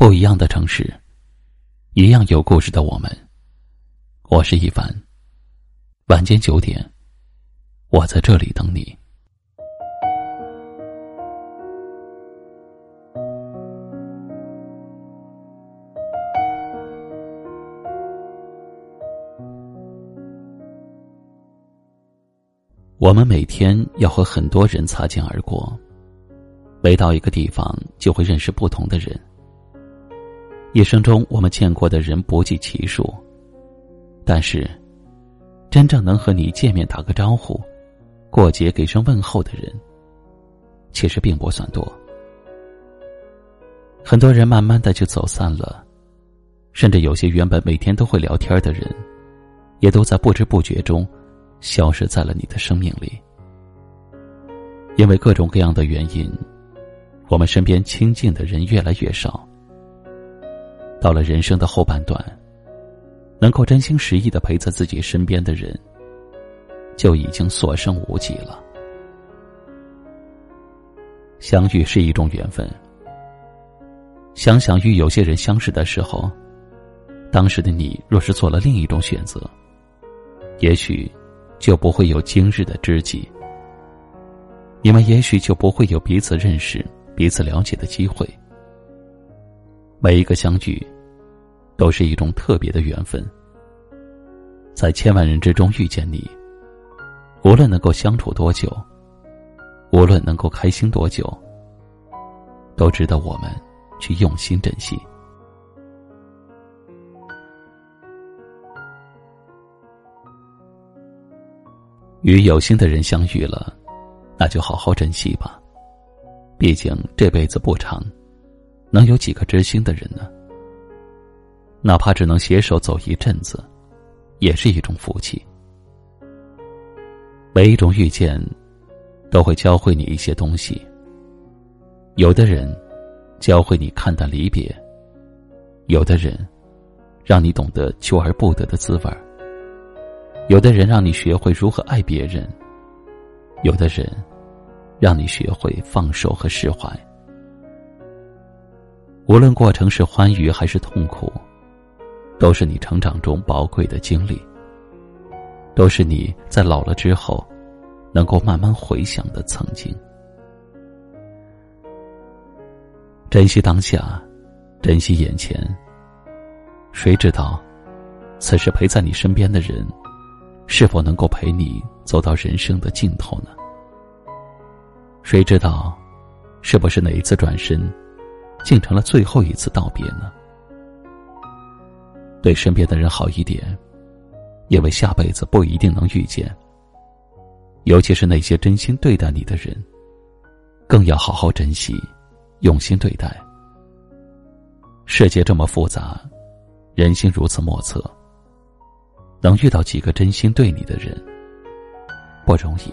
不一样的城市，一样有故事的我们。我是一凡。晚间九点，我在这里等你。我们每天要和很多人擦肩而过，每到一个地方就会认识不同的人。一生中，我们见过的人不计其数，但是，真正能和你见面打个招呼、过节给声问候的人，其实并不算多。很多人慢慢的就走散了，甚至有些原本每天都会聊天的人，也都在不知不觉中消失在了你的生命里。因为各种各样的原因，我们身边亲近的人越来越少。到了人生的后半段，能够真心实意的陪在自己身边的人，就已经所剩无几了。相遇是一种缘分。想想与有些人相识的时候，当时的你若是做了另一种选择，也许就不会有今日的知己。你们也许就不会有彼此认识、彼此了解的机会。每一个相聚，都是一种特别的缘分。在千万人之中遇见你，无论能够相处多久，无论能够开心多久，都值得我们去用心珍惜。与有心的人相遇了，那就好好珍惜吧。毕竟这辈子不长。能有几个知心的人呢？哪怕只能携手走一阵子，也是一种福气。每一种遇见，都会教会你一些东西。有的人，教会你看淡离别；有的人，让你懂得求而不得的滋味儿；有的人让你学会如何爱别人；有的人，让你学会放手和释怀。无论过程是欢愉还是痛苦，都是你成长中宝贵的经历，都是你在老了之后能够慢慢回想的曾经。珍惜当下，珍惜眼前。谁知道，此时陪在你身边的人，是否能够陪你走到人生的尽头呢？谁知道，是不是哪一次转身？竟成了最后一次道别呢？对身边的人好一点，因为下辈子不一定能遇见。尤其是那些真心对待你的人，更要好好珍惜，用心对待。世界这么复杂，人心如此莫测，能遇到几个真心对你的人，不容易。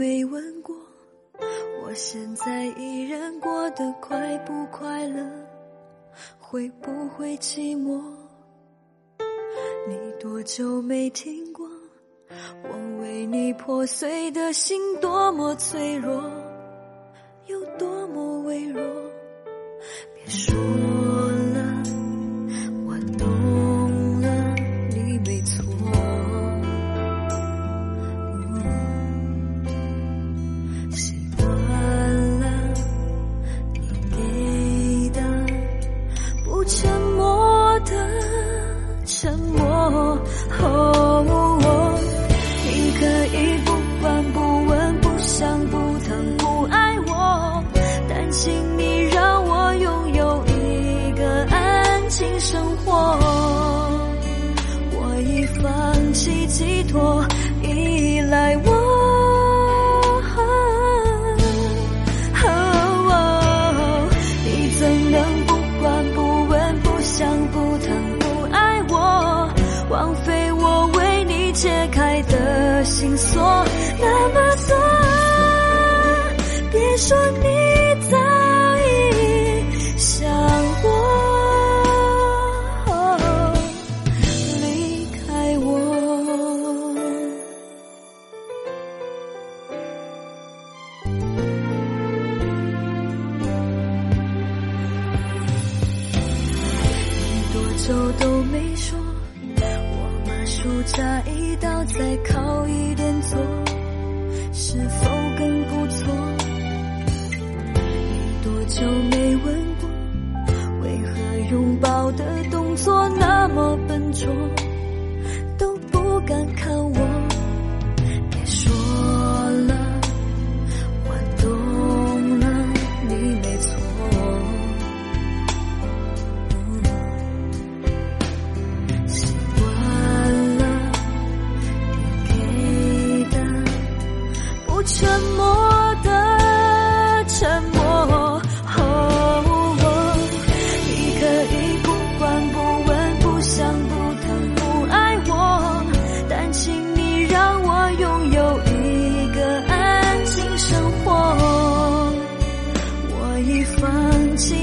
没问过，我现在依然过得快不快乐，会不会寂寞？你多久没听过，我为你破碎的心多么脆弱，有多么微弱？别说。寄托道再靠一点坐，是否更不错？你多久没吻过？为何拥抱的动作那么笨拙？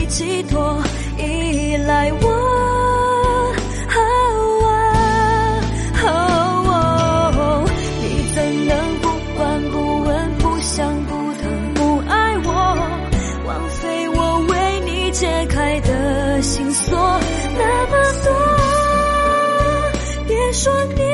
寄托依赖我，哦哦哦，你怎能不管不问，不想不疼不爱我，枉费我为你解开的心锁那么多，别说你。